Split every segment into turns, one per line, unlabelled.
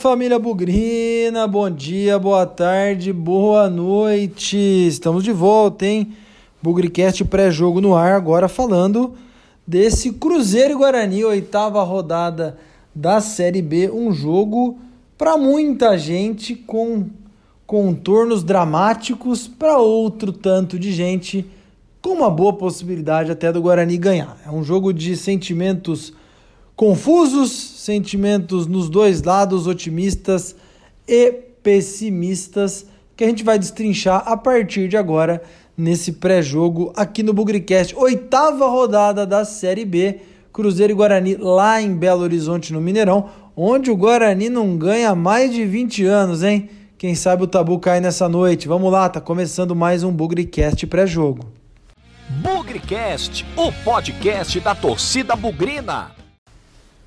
família Bugrina, bom dia, boa tarde, boa noite. Estamos de volta, hein? Bugricast pré-jogo no ar, agora falando desse Cruzeiro e Guarani, oitava rodada da Série B, um jogo para muita gente com contornos dramáticos, para outro tanto de gente com uma boa possibilidade até do Guarani ganhar. É um jogo de sentimentos confusos, sentimentos nos dois lados, otimistas e pessimistas, que a gente vai destrinchar a partir de agora nesse pré-jogo aqui no Bugricast. Oitava rodada da Série B, Cruzeiro e Guarani lá em Belo Horizonte, no Mineirão, onde o Guarani não ganha mais de 20 anos, hein? Quem sabe o tabu cai nessa noite. Vamos lá, tá começando mais um Bugricast pré-jogo.
Bugricast, o podcast da torcida bugrina.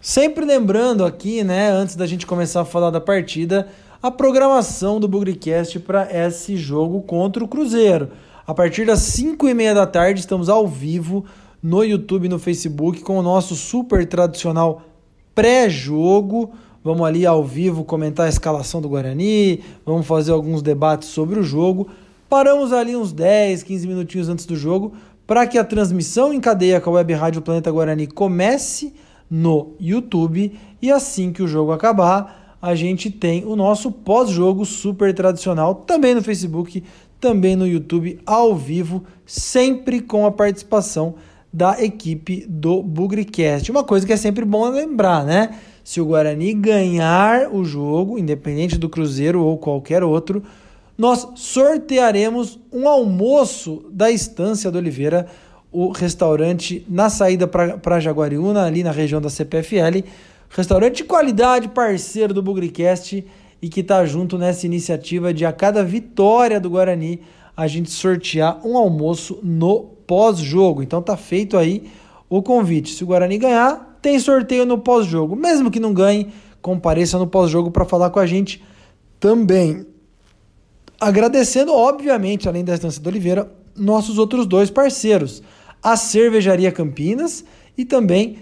Sempre lembrando aqui, né, antes da gente começar a falar da partida, a programação do Bugricast para esse jogo contra o Cruzeiro. A partir das 5 e meia da tarde, estamos ao vivo no YouTube e no Facebook com o nosso super tradicional pré-jogo. Vamos ali ao vivo comentar a escalação do Guarani, vamos fazer alguns debates sobre o jogo. Paramos ali uns 10, 15 minutinhos antes do jogo para que a transmissão em cadeia com a Web Rádio Planeta Guarani comece no YouTube e assim que o jogo acabar, a gente tem o nosso pós-jogo super tradicional também no Facebook, também no YouTube ao vivo, sempre com a participação da equipe do Bugricast. Uma coisa que é sempre bom lembrar, né? Se o Guarani ganhar o jogo, independente do Cruzeiro ou qualquer outro, nós sortearemos um almoço da Estância do Oliveira o restaurante na saída para Jaguariúna, ali na região da CPFL. Restaurante de qualidade, parceiro do Bugricast e que está junto nessa iniciativa de a cada vitória do Guarani a gente sortear um almoço no pós-jogo. Então tá feito aí o convite. Se o Guarani ganhar, tem sorteio no pós-jogo. Mesmo que não ganhe, compareça no pós-jogo para falar com a gente também. Agradecendo, obviamente, além da Estância do Oliveira, nossos outros dois parceiros a Cervejaria Campinas e também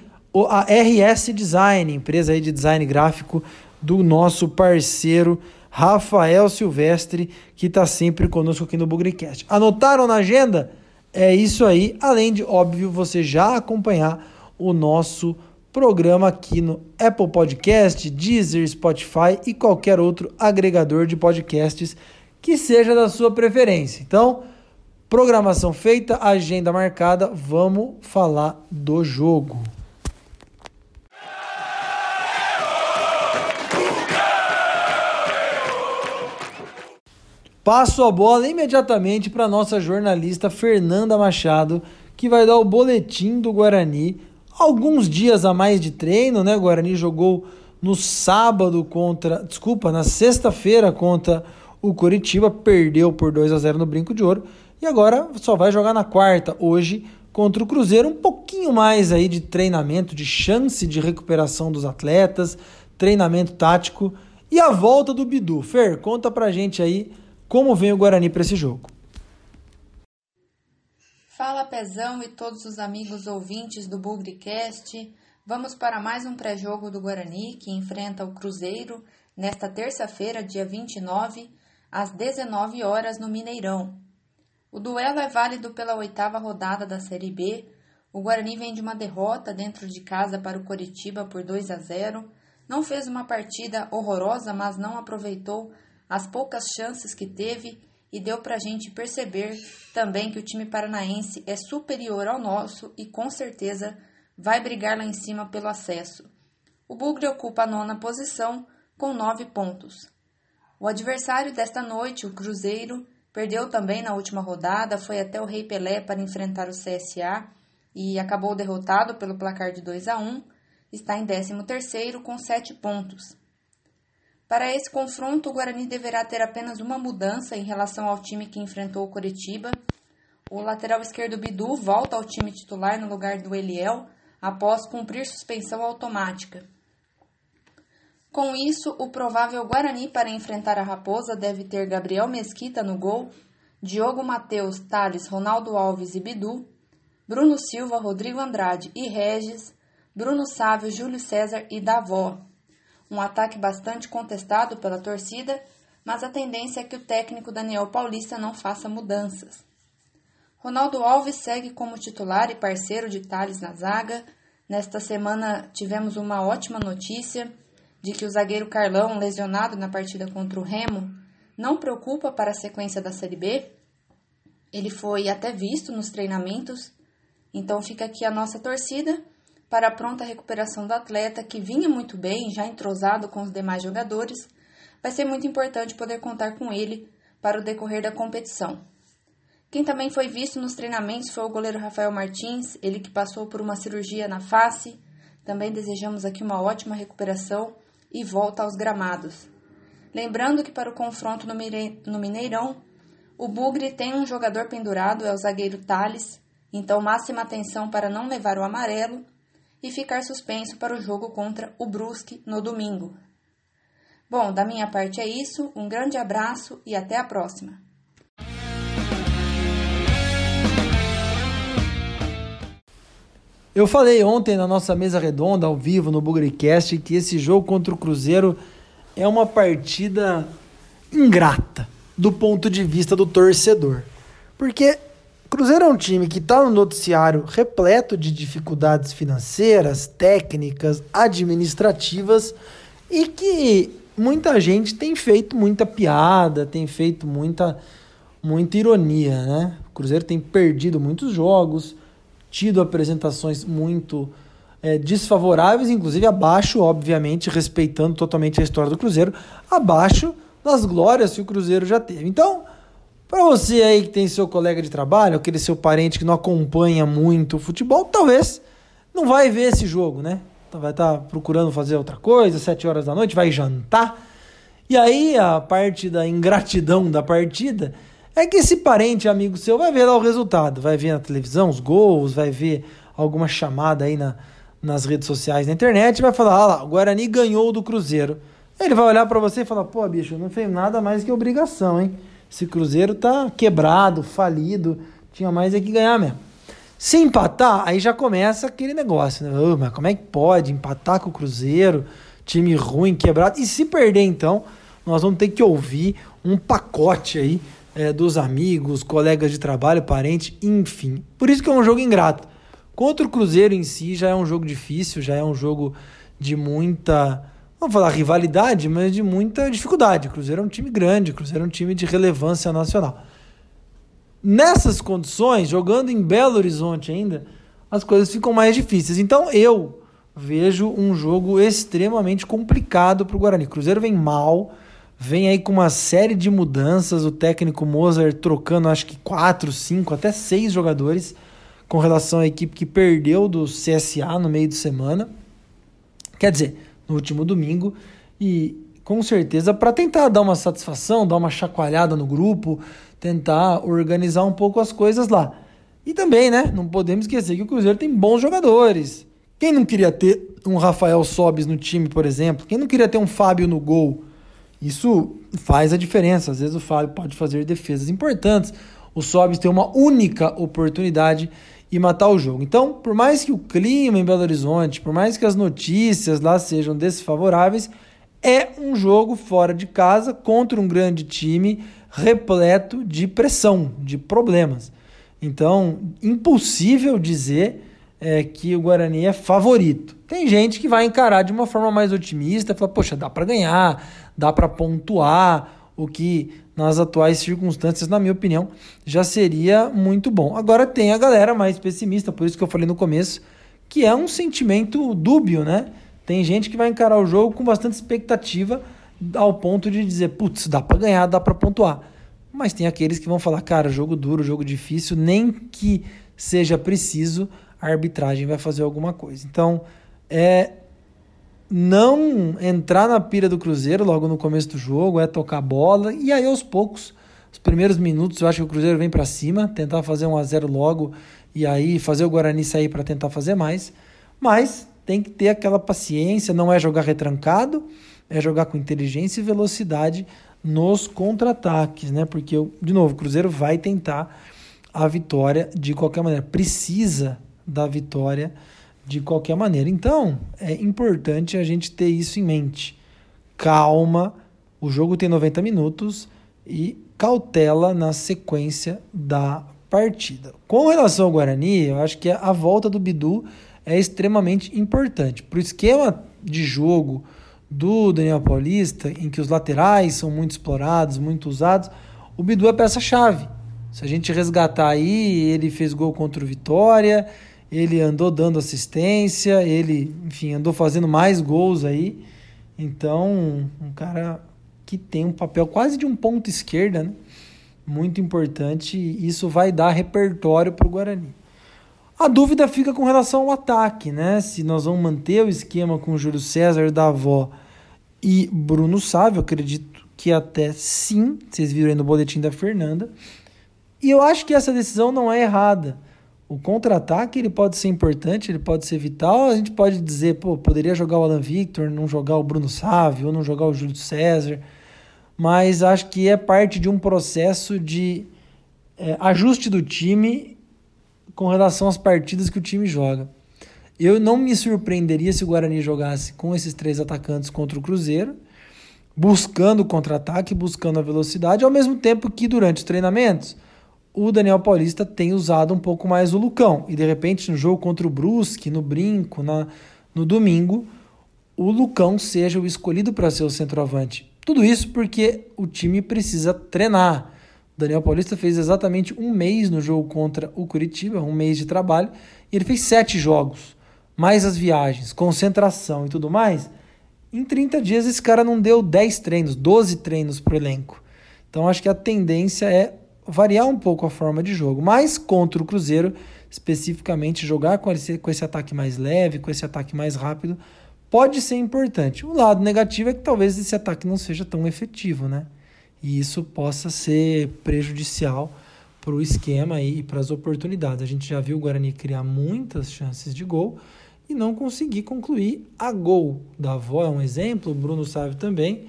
a RS Design, empresa de design gráfico do nosso parceiro Rafael Silvestre, que está sempre conosco aqui no Bugricast. Anotaram na agenda? É isso aí, além de, óbvio, você já acompanhar o nosso programa aqui no Apple Podcast, Deezer, Spotify e qualquer outro agregador de podcasts que seja da sua preferência. Então, Programação feita, agenda marcada, vamos falar do jogo. Passo a bola imediatamente para nossa jornalista Fernanda Machado, que vai dar o boletim do Guarani. Alguns dias a mais de treino, né? O Guarani jogou no sábado contra, desculpa, na sexta-feira contra o Coritiba, perdeu por 2 a 0 no Brinco de Ouro e agora só vai jogar na quarta, hoje, contra o Cruzeiro. Um pouquinho mais aí de treinamento, de chance de recuperação dos atletas, treinamento tático e a volta do Bidu. Fer, conta pra gente aí como vem o Guarani para esse jogo.
Fala Pezão e todos os amigos ouvintes do Bugricast. Vamos para mais um pré-jogo do Guarani que enfrenta o Cruzeiro nesta terça-feira, dia 29, às 19 horas no Mineirão. O duelo é válido pela oitava rodada da Série B. O Guarani vem de uma derrota dentro de casa para o Coritiba por 2 a 0. Não fez uma partida horrorosa, mas não aproveitou as poucas chances que teve e deu para a gente perceber também que o time paranaense é superior ao nosso e com certeza vai brigar lá em cima pelo acesso. O Bugre ocupa a nona posição com nove pontos. O adversário desta noite, o Cruzeiro, Perdeu também na última rodada, foi até o Rei Pelé para enfrentar o CSA e acabou derrotado pelo placar de 2 a 1. Está em 13º com 7 pontos. Para esse confronto, o Guarani deverá ter apenas uma mudança em relação ao time que enfrentou o Coritiba. O lateral esquerdo Bidu volta ao time titular no lugar do Eliel após cumprir suspensão automática. Com isso, o provável Guarani para enfrentar a Raposa deve ter Gabriel Mesquita no gol, Diogo Matheus, Thales, Ronaldo Alves e Bidu, Bruno Silva, Rodrigo Andrade e Regis, Bruno Sávio, Júlio César e Davó. um ataque bastante contestado pela torcida, mas a tendência é que o técnico Daniel Paulista não faça mudanças. Ronaldo Alves segue como titular e parceiro de Thales na zaga. Nesta semana tivemos uma ótima notícia de que o zagueiro Carlão, lesionado na partida contra o Remo, não preocupa para a sequência da Série B. Ele foi até visto nos treinamentos, então fica aqui a nossa torcida para a pronta recuperação do atleta, que vinha muito bem, já entrosado com os demais jogadores. Vai ser muito importante poder contar com ele para o decorrer da competição. Quem também foi visto nos treinamentos foi o goleiro Rafael Martins, ele que passou por uma cirurgia na face. Também desejamos aqui uma ótima recuperação e volta aos gramados. Lembrando que para o confronto no Mineirão, o Bugre tem um jogador pendurado, é o zagueiro Thales, então máxima atenção para não levar o amarelo e ficar suspenso para o jogo contra o Brusque no domingo. Bom, da minha parte é isso, um grande abraço e até a próxima!
Eu falei ontem na nossa mesa redonda, ao vivo, no Bugrecast, que esse jogo contra o Cruzeiro é uma partida ingrata do ponto de vista do torcedor. Porque Cruzeiro é um time que está no noticiário repleto de dificuldades financeiras, técnicas, administrativas e que muita gente tem feito muita piada, tem feito muita, muita ironia, né? O Cruzeiro tem perdido muitos jogos, tido apresentações muito é, desfavoráveis, inclusive abaixo, obviamente, respeitando totalmente a história do Cruzeiro, abaixo das glórias que o Cruzeiro já teve. Então, para você aí que tem seu colega de trabalho, aquele seu parente que não acompanha muito o futebol, talvez não vai ver esse jogo, né? Vai estar tá procurando fazer outra coisa, sete horas da noite, vai jantar. E aí a parte da ingratidão da partida é que esse parente amigo seu vai ver lá o resultado, vai ver na televisão os gols, vai ver alguma chamada aí na, nas redes sociais, na internet, vai falar: ah lá, o Guarani ganhou do Cruzeiro. Ele vai olhar para você e falar: pô, bicho, não fez nada mais que obrigação, hein? Esse Cruzeiro tá quebrado, falido, tinha mais é que ganhar mesmo. Se empatar, aí já começa aquele negócio, né? Oh, mas como é que pode empatar com o Cruzeiro? Time ruim, quebrado. E se perder, então, nós vamos ter que ouvir um pacote aí é, dos amigos, colegas de trabalho, parente, enfim. Por isso que é um jogo ingrato. Contra o Cruzeiro em si já é um jogo difícil, já é um jogo de muita, vamos falar rivalidade, mas de muita dificuldade. O Cruzeiro é um time grande, o Cruzeiro é um time de relevância nacional. Nessas condições, jogando em Belo Horizonte ainda, as coisas ficam mais difíceis. Então eu vejo um jogo extremamente complicado para o Guarani. O Cruzeiro vem mal, Vem aí com uma série de mudanças, o técnico Mozart trocando acho que quatro, cinco, até seis jogadores com relação à equipe que perdeu do CSA no meio de semana. Quer dizer, no último domingo. E com certeza para tentar dar uma satisfação, dar uma chacoalhada no grupo, tentar organizar um pouco as coisas lá. E também, né? Não podemos esquecer que o Cruzeiro tem bons jogadores. Quem não queria ter um Rafael Sobis no time, por exemplo? Quem não queria ter um Fábio no gol? Isso faz a diferença. Às vezes o Fábio pode fazer defesas importantes. O Sobis tem uma única oportunidade e matar o jogo. Então, por mais que o clima em Belo Horizonte, por mais que as notícias lá sejam desfavoráveis, é um jogo fora de casa contra um grande time repleto de pressão, de problemas. Então, impossível dizer é, que o Guarani é favorito. Tem gente que vai encarar de uma forma mais otimista, fala, poxa, dá para ganhar, dá para pontuar, o que nas atuais circunstâncias, na minha opinião, já seria muito bom. Agora tem a galera mais pessimista, por isso que eu falei no começo, que é um sentimento dúbio, né? Tem gente que vai encarar o jogo com bastante expectativa, ao ponto de dizer, putz, dá para ganhar, dá para pontuar. Mas tem aqueles que vão falar, cara, jogo duro, jogo difícil, nem que seja preciso, a arbitragem vai fazer alguma coisa. Então, é não entrar na pira do Cruzeiro logo no começo do jogo, é tocar bola. E aí aos poucos, os primeiros minutos, eu acho que o Cruzeiro vem para cima, tentar fazer um a 0 logo e aí fazer o Guarani sair para tentar fazer mais, mas tem que ter aquela paciência, não é jogar retrancado, é jogar com inteligência e velocidade nos contra-ataques, né? Porque de novo, o Cruzeiro vai tentar a vitória de qualquer maneira, precisa da vitória de qualquer maneira. Então, é importante a gente ter isso em mente. calma. O jogo tem 90 minutos e cautela na sequência da partida. Com relação ao Guarani, eu acho que a volta do Bidu é extremamente importante. Para o esquema de jogo do Daniel Paulista, em que os laterais são muito explorados, muito usados, o Bidu é peça-chave. Se a gente resgatar aí, ele fez gol contra o Vitória, ele andou dando assistência, ele, enfim, andou fazendo mais gols aí. Então, um cara que tem um papel quase de um ponto esquerda, né? Muito importante. E isso vai dar repertório para o Guarani. A dúvida fica com relação ao ataque, né? Se nós vamos manter o esquema com Júlio César, Davó e Bruno Sávio, acredito que até sim. Vocês viram aí no boletim da Fernanda. E eu acho que essa decisão não é errada. O contra-ataque ele pode ser importante, ele pode ser vital. A gente pode dizer, pô, poderia jogar o Alan Victor, não jogar o Bruno Sávio, ou não jogar o Júlio César mas acho que é parte de um processo de é, ajuste do time com relação às partidas que o time joga. Eu não me surpreenderia se o Guarani jogasse com esses três atacantes contra o Cruzeiro, buscando o contra-ataque, buscando a velocidade, ao mesmo tempo que durante os treinamentos o Daniel Paulista tem usado um pouco mais o Lucão. E de repente no jogo contra o Brusque, no Brinco, na, no domingo, o Lucão seja o escolhido para ser o centroavante. Tudo isso porque o time precisa treinar. O Daniel Paulista fez exatamente um mês no jogo contra o Curitiba, um mês de trabalho, e ele fez sete jogos, mais as viagens, concentração e tudo mais. Em 30 dias esse cara não deu 10 treinos, 12 treinos para o elenco. Então acho que a tendência é variar um pouco a forma de jogo, mas contra o Cruzeiro, especificamente jogar com esse, com esse ataque mais leve, com esse ataque mais rápido, pode ser importante. O lado negativo é que talvez esse ataque não seja tão efetivo, né? E isso possa ser prejudicial para o esquema e para as oportunidades. A gente já viu o Guarani criar muitas chances de gol e não conseguir concluir a gol. Da avó é um exemplo, o Bruno Sávio também,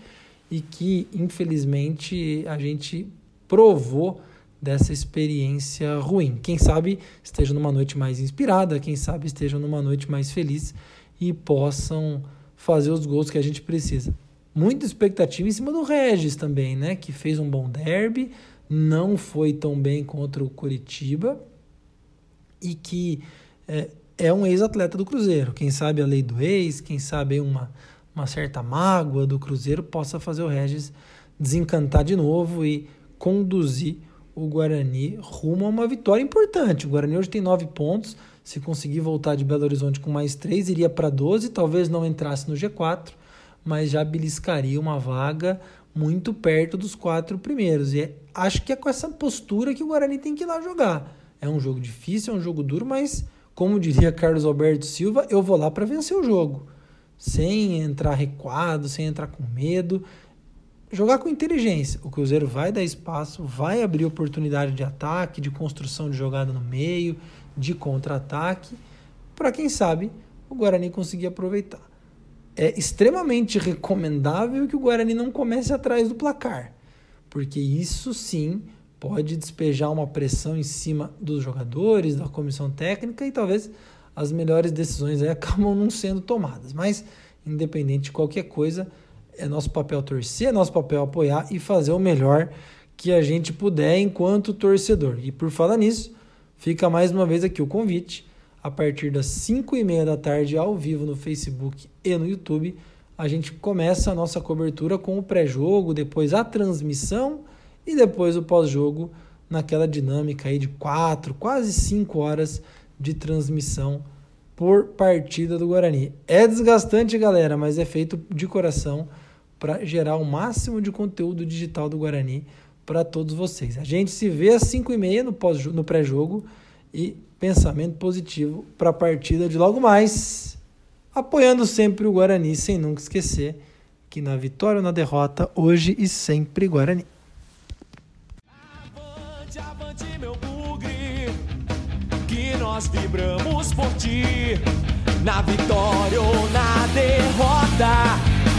e que infelizmente a gente provou dessa experiência ruim. Quem sabe esteja numa noite mais inspirada, quem sabe esteja numa noite mais feliz e possam fazer os gols que a gente precisa. Muita expectativa em cima do Regis também, né? Que fez um bom derby, não foi tão bem contra o Curitiba e que é, é um ex-atleta do Cruzeiro. Quem sabe a lei do ex, quem sabe uma, uma certa mágoa do Cruzeiro possa fazer o Regis desencantar de novo e conduzir o Guarani rumo a uma vitória importante. O Guarani hoje tem nove pontos se conseguir voltar de Belo Horizonte com mais três, iria para 12, talvez não entrasse no G4, mas já beliscaria uma vaga muito perto dos quatro primeiros. E é, acho que é com essa postura que o Guarani tem que ir lá jogar. É um jogo difícil, é um jogo duro, mas como diria Carlos Alberto Silva, eu vou lá para vencer o jogo. Sem entrar recuado, sem entrar com medo. Jogar com inteligência. O Cruzeiro vai dar espaço, vai abrir oportunidade de ataque, de construção de jogada no meio, de contra-ataque, para quem sabe o Guarani conseguir aproveitar. É extremamente recomendável que o Guarani não comece atrás do placar, porque isso sim pode despejar uma pressão em cima dos jogadores, da comissão técnica e talvez as melhores decisões aí acabam não sendo tomadas. Mas, independente de qualquer coisa, é nosso papel torcer, é nosso papel apoiar e fazer o melhor que a gente puder enquanto torcedor. E por falar nisso, Fica mais uma vez aqui o convite. A partir das 5 e meia da tarde, ao vivo no Facebook e no YouTube, a gente começa a nossa cobertura com o pré-jogo, depois a transmissão e depois o pós-jogo naquela dinâmica aí de 4, quase 5 horas de transmissão por partida do Guarani. É desgastante, galera, mas é feito de coração para gerar o máximo de conteúdo digital do Guarani para todos vocês. A gente se vê às 5 e meia no, pós, no pré-jogo e pensamento positivo para a partida de logo mais, apoiando sempre o Guarani, sem nunca esquecer que na vitória ou na derrota, hoje e sempre Guarani. Avante, avante, meu bugre, que nós vibramos por ti, na vitória ou na derrota,